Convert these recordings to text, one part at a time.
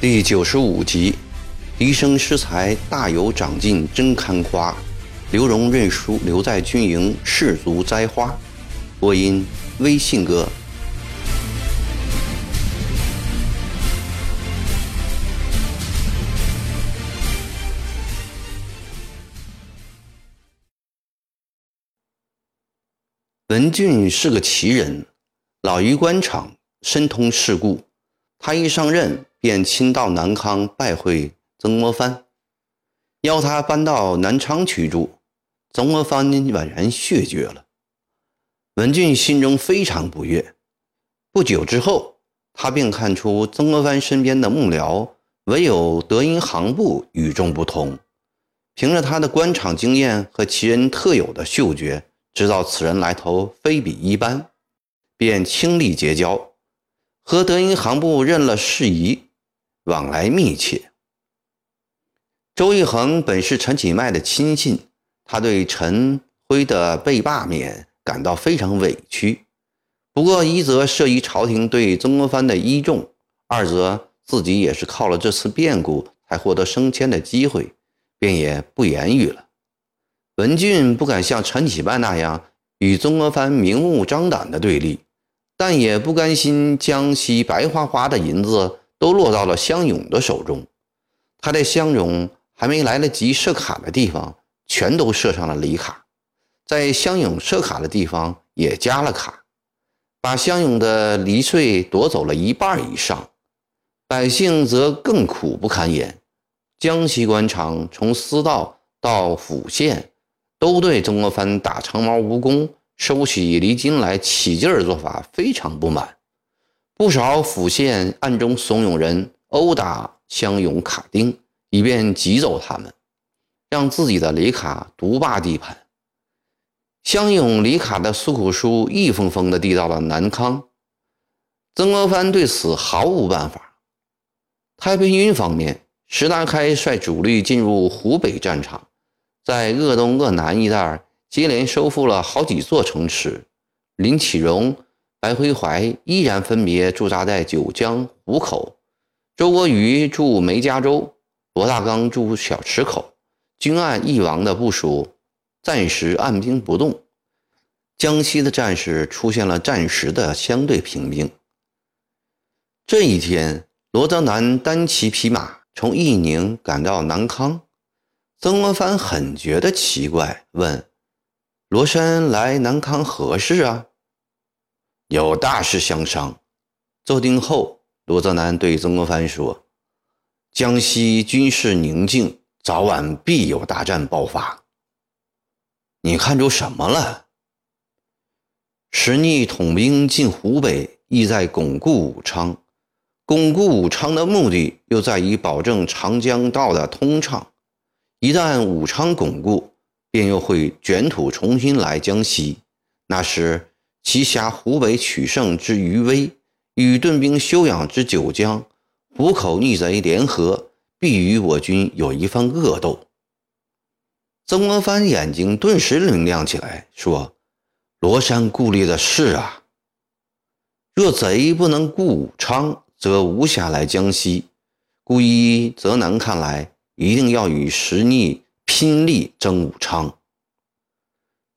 第九十五集，笛声失才大有长进真堪夸，刘荣认输留在军营士卒栽花。播音：微信哥。文俊是个奇人，老于官场，深通世故。他一上任。便亲到南康拜会曾国藩，邀他搬到南昌去住。曾国藩宛然谢绝了。文俊心中非常不悦。不久之后，他便看出曾国藩身边的幕僚唯有德音行部与众不同。凭着他的官场经验和其人特有的嗅觉，知道此人来头非比一般，便倾力结交，和德音行部认了事宜。往来密切。周玉衡本是陈启迈的亲信，他对陈辉的被罢免感到非常委屈。不过一则慑于朝廷对曾国藩的倚重，二则自己也是靠了这次变故才获得升迁的机会，便也不言语了。文俊不敢像陈启迈那样与曾国藩明目张胆的对立，但也不甘心江西白花花的银子。都落到了湘勇的手中，他在湘勇还没来得及设卡的地方，全都设上了礼卡；在湘勇设卡的地方也加了卡，把湘勇的离税夺走了一半以上。百姓则更苦不堪言。江西官场从司道到府县，都对曾国藩打长毛无功、收起离金来起劲儿做法非常不满。不少府县暗中怂恿人殴打乡勇卡丁，以便挤走他们，让自己的礼卡独霸地盘。乡勇礼卡的诉苦书一封封的递到了南康，曾国藩对此毫无办法。太平军方面，石达开率主力进入湖北战场，在鄂东、鄂南一带接连收复了好几座城池。林启荣。白辉怀依然分别驻扎在九江、湖口，周国瑜驻梅家洲，罗大刚驻小池口，均按翼王的部署，暂时按兵不动。江西的战事出现了暂时的相对平静。这一天，罗泽南单骑匹马从义宁赶到南康，曾国藩很觉得奇怪，问：“罗山来南康何事啊？”有大事相商。奏定后，罗泽南对曾国藩说：“江西军事宁静，早晚必有大战爆发。你看出什么了？时逆统兵进湖北，意在巩固武昌。巩固武昌的目的，又在于保证长江道的通畅。一旦武昌巩固，便又会卷土重新来江西。那时。”其辖湖北取胜之余威，与顿兵休养之九江、湖口逆贼联合，必与我军有一番恶斗。曾国藩眼睛顿时明亮起来，说：“罗山顾虑的是啊，若贼不能固武昌，则无暇来江西。故一则南看来，一定要与石逆拼力争武昌。”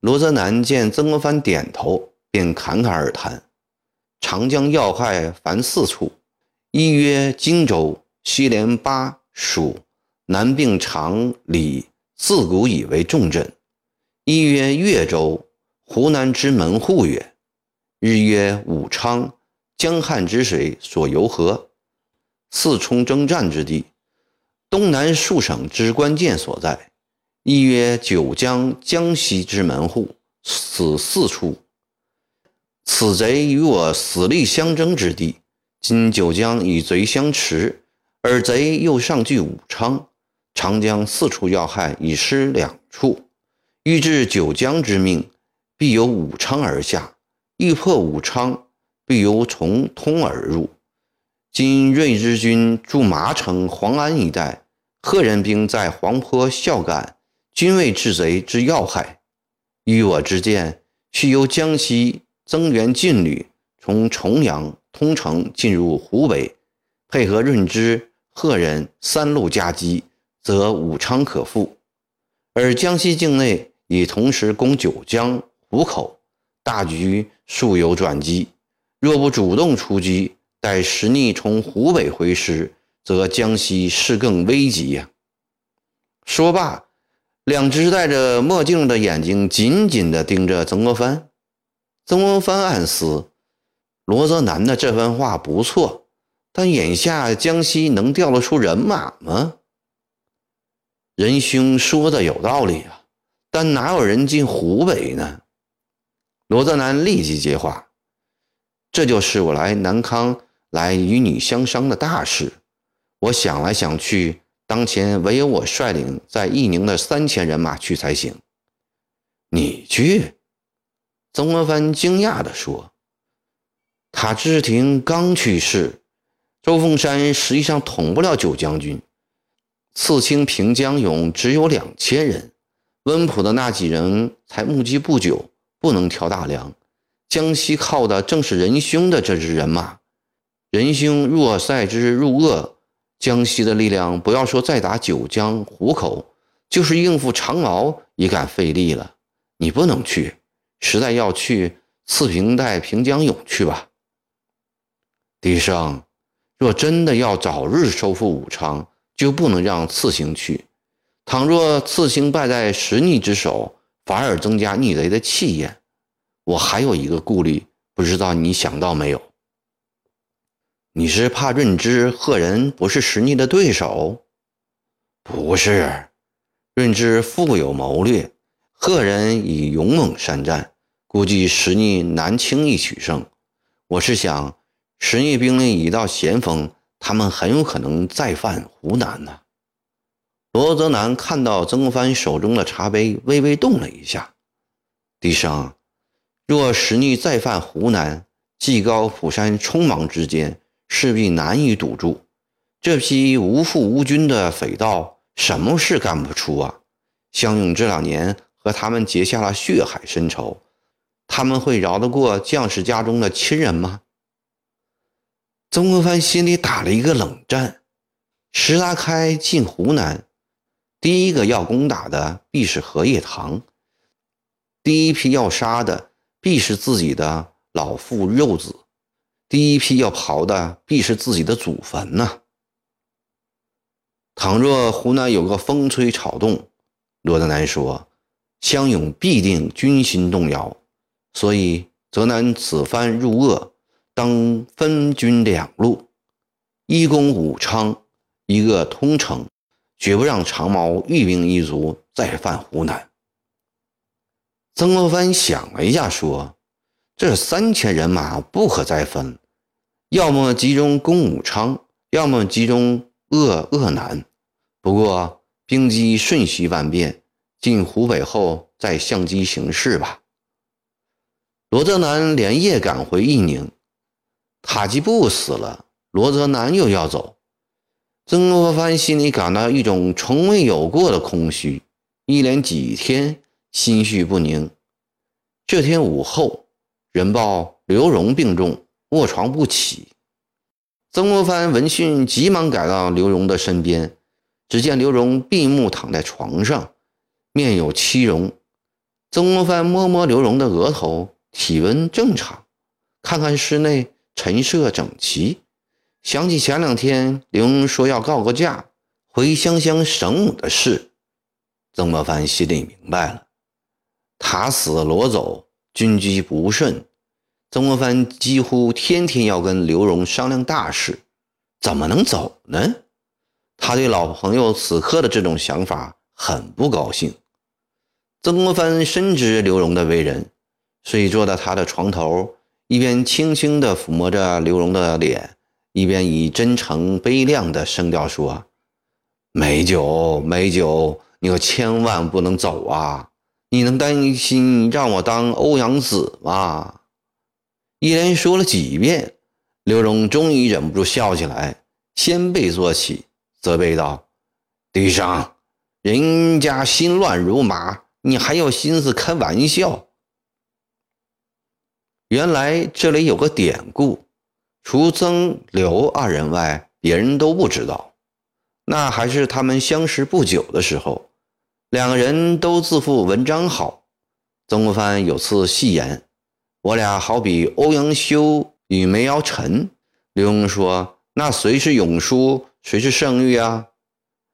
罗泽南见曾国藩点头。便侃侃而谈，长江要害凡四处：一曰荆州，西连巴蜀，南并长李，自古以为重镇；一曰越州，湖南之门户也；日曰武昌，江汉之水所游河，四冲征战之地，东南数省之关键所在；一曰九江，江西之门户，此四处。此贼与我死力相争之地，今九江与贼相持，而贼又上据武昌，长江四处要害已失两处，欲治九江之命，必由武昌而下；欲破武昌，必由从通而入。今睿之军驻麻城、黄安一带，贺人兵在黄坡、孝感，均为治贼之要害。依我之见。需由江西增援劲旅，从重阳、通城进入湖北，配合润之、贺人三路夹击，则武昌可复。而江西境内已同时攻九江、湖口，大局数有转机。若不主动出击，待石逆从湖北回师，则江西事更危急呀！说罢，两只戴着墨镜的眼睛紧紧地盯着曾国藩。曾国藩暗思：罗泽南的这番话不错，但眼下江西能调得出人马吗？仁兄说的有道理啊，但哪有人进湖北呢？罗泽南立即接话：“这就是我来南康来与你相商的大事。我想来想去。”当前唯有我率领在义宁的三千人马去才行。你去？曾国藩惊讶地说：“他知廷刚去世，周凤山实际上统不了九将军。刺青平江勇只有两千人，温普的那几人才募集不久，不能挑大梁。江西靠的正是仁兄的这支人马。仁兄若塞之入鄂。”江西的力量，不要说再打九江、湖口，就是应付长毛也敢费力了。你不能去，实在要去，次平带平江勇去吧。笛生，若真的要早日收复武昌，就不能让次星去。倘若次星败在石逆之手，反而增加逆贼的气焰。我还有一个顾虑，不知道你想到没有？你是怕润之、贺人不是石逆的对手？不是，润之富有谋略，贺人以勇猛善战，估计石逆难轻易取胜。我是想，石逆兵力已到咸丰，他们很有可能再犯湖南呢。罗泽南看到曾国藩手中的茶杯，微微动了一下。低声，若石逆再犯湖南，冀高釜山匆忙之间。势必难以堵住这批无父无君的匪盗，什么事干不出啊？湘勇这两年和他们结下了血海深仇，他们会饶得过将士家中的亲人吗？曾国藩心里打了一个冷战。石达开进湖南，第一个要攻打的必是荷叶塘，第一批要杀的必是自己的老父幼子。第一批要刨的必是自己的祖坟呐！倘若湖南有个风吹草动，罗德南说，湘勇必定军心动摇。所以泽南此番入鄂，当分军两路，一攻武昌，一个通城，绝不让长毛御兵一族再犯湖南。曾国藩想了一下，说：“这三千人马不可再分。”要么集中攻武昌，要么集中鄂鄂南。不过兵机瞬息万变，进湖北后再相机行事吧。罗泽南连夜赶回义宁，塔吉布死了，罗泽南又要走。曾国藩心里感到一种从未有过的空虚，一连几天心绪不宁。这天午后，人报刘荣病重。卧床不起，曾国藩闻讯，急忙赶到刘荣的身边。只见刘荣闭目躺在床上，面有戚容。曾国藩摸摸刘荣的额头，体温正常，看看室内陈设整齐，想起前两天刘荣说要告个假，回湘乡省母的事，曾国藩心里明白了：塔死罗走，军机不顺。曾国藩几乎天天要跟刘荣商量大事，怎么能走呢？他对老朋友此刻的这种想法很不高兴。曾国藩深知刘荣的为人，所以坐在他的床头，一边轻轻地抚摸着刘荣的脸，一边以真诚悲凉的声调说：“美酒，美酒，你可千万不能走啊！你能担心让我当欧阳子吗？”一连说了几遍，刘荣终于忍不住笑起来，先背坐起，责备道：“狄商，人家心乱如麻，你还有心思开玩笑？”原来这里有个典故，除曾刘二人外，别人都不知道。那还是他们相识不久的时候，两人都自负文章好。曾国藩有次戏言：“我俩好比欧阳修与梅尧臣。”刘墉说：“那谁是永叔，谁是圣玉啊？”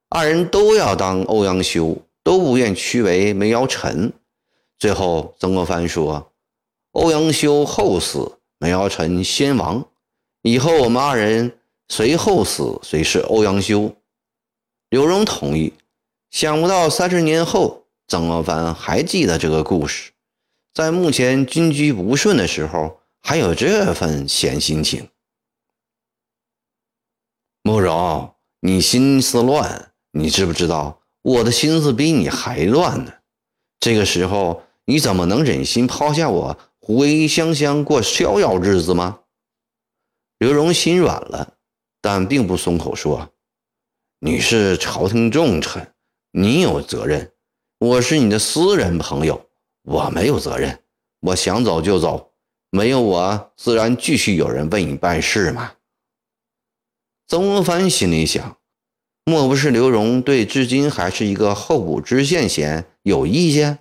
二人都要当欧阳修，都不愿屈为梅尧臣。最后，曾国藩说：“欧阳修后死，梅尧臣先亡。以后我们二人谁后死，谁是欧阳修。”刘荣同意。想不到三十年后，曾国藩还记得这个故事，在目前军机不顺的时候，还有这份闲心情。慕容，你心思乱，你知不知道我的心思比你还乱呢？这个时候。你怎么能忍心抛下我回湘乡过逍遥日子吗？刘荣心软了，但并不松口说：“你是朝廷重臣，你有责任；我是你的私人朋友，我没有责任。我想走就走，没有我，自然继续有人为你办事嘛。”曾国藩心里想：莫不是刘荣对至今还是一个候补知县衔有意见？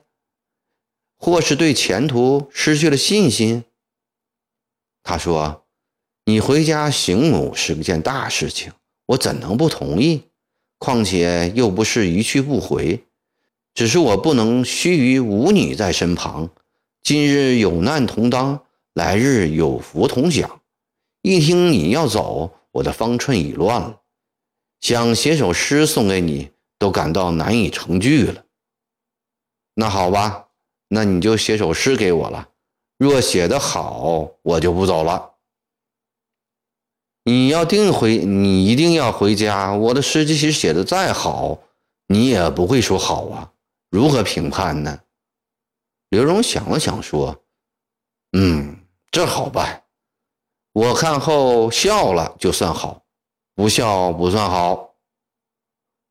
或是对前途失去了信心。他说：“你回家行母是件大事情，我怎能不同意？况且又不是一去不回，只是我不能须臾无你在身旁。今日有难同当，来日有福同享。一听你要走，我的方寸已乱了，想写首诗送给你，都感到难以成句了。那好吧。”那你就写首诗给我了，若写得好，我就不走了。你要定回，你一定要回家。我的诗即使写的再好，你也不会说好啊，如何评判呢？刘荣想了想说：“嗯，这好办。我看后笑了就算好，不笑不算好。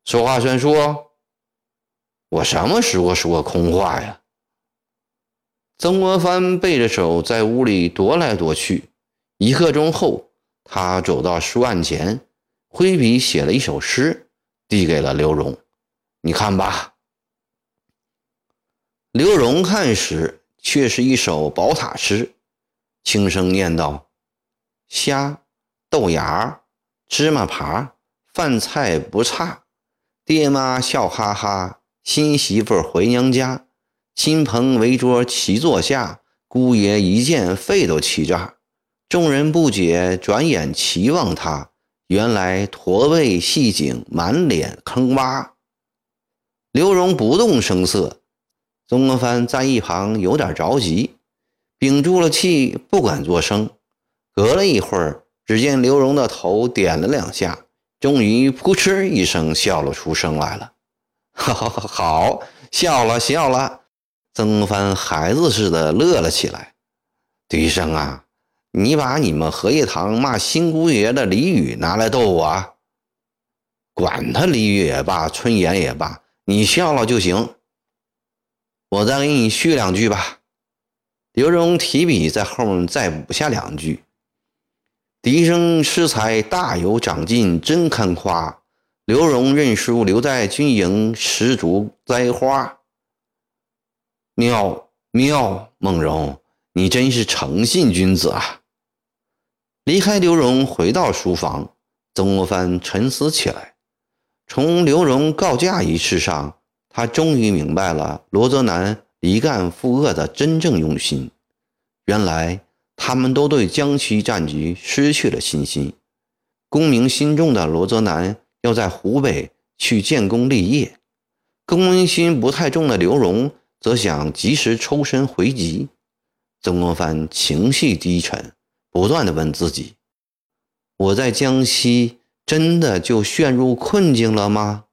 说话算数。我什么时候说过空话呀？”曾国藩背着手在屋里踱来踱去，一刻钟后，他走到书案前，挥笔写了一首诗，递给了刘荣：“你看吧。”刘荣看时，却是一首宝塔诗，轻声念道：“虾、豆芽、芝麻耙，饭菜不差。爹妈笑哈哈，新媳妇回娘家。”亲朋围桌齐坐下，姑爷一见肺都气炸。众人不解，转眼齐望他，原来驼背细颈，满脸坑洼。刘荣不动声色，曾国藩在一旁有点着急，屏住了气，不敢作声。隔了一会儿，只见刘荣的头点了两下，终于扑哧一声笑了出声来了。哈哈，好笑了，笑了。曾国藩孩子似的乐了起来。笛声啊，你把你们荷叶堂骂新姑爷的俚语拿来逗我，管他俚语也罢，春言也罢，你笑了就行。我再给你续两句吧。刘荣提笔在后面再补下两句：“笛声诗才大有长进，真堪夸。刘荣认输留在军营，十足栽花。”妙妙，孟荣，你真是诚信君子啊！离开刘荣，回到书房，曾国藩沉思起来。从刘荣告假一事上，他终于明白了罗泽南离干赴鄂的真正用心。原来他们都对江西战局失去了信心。功名心重的罗泽南要在湖北去建功立业，功名心不太重的刘荣。则想及时抽身回籍。曾国藩情绪低沉，不断的问自己：“我在江西真的就陷入困境了吗？”